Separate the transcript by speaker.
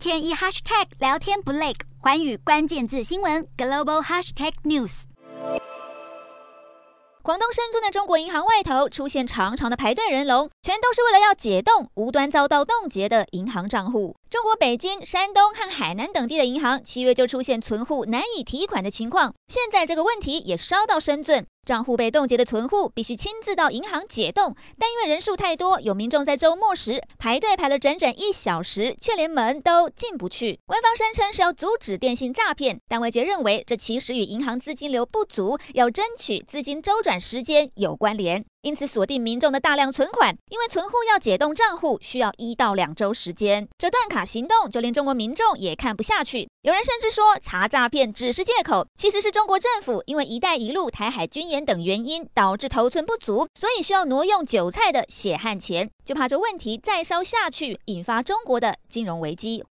Speaker 1: 天一 hashtag 聊天不累，环宇关键字新闻 global hashtag news。
Speaker 2: 广东深圳的中国银行外头出现长长的排队人龙，全都是为了要解冻无端遭到冻结的银行账户。中国北京、山东和海南等地的银行七月就出现存户难以提款的情况，现在这个问题也烧到深圳。账户被冻结的存户必须亲自到银行解冻，但因为人数太多，有民众在周末时排队排了整整一小时，却连门都进不去。官方声称是要阻止电信诈骗，但外界认为这其实与银行资金流不足，要争取资金周转时间有关联。因此锁定民众的大量存款，因为存户要解冻账户需要一到两周时间。这断卡行动就连中国民众也看不下去，有人甚至说查诈骗只是借口，其实是中国政府因为“一带一路”、台海军演等原因导致头寸不足，所以需要挪用韭菜的血汗钱，就怕这问题再烧下去，引发中国的金融危机。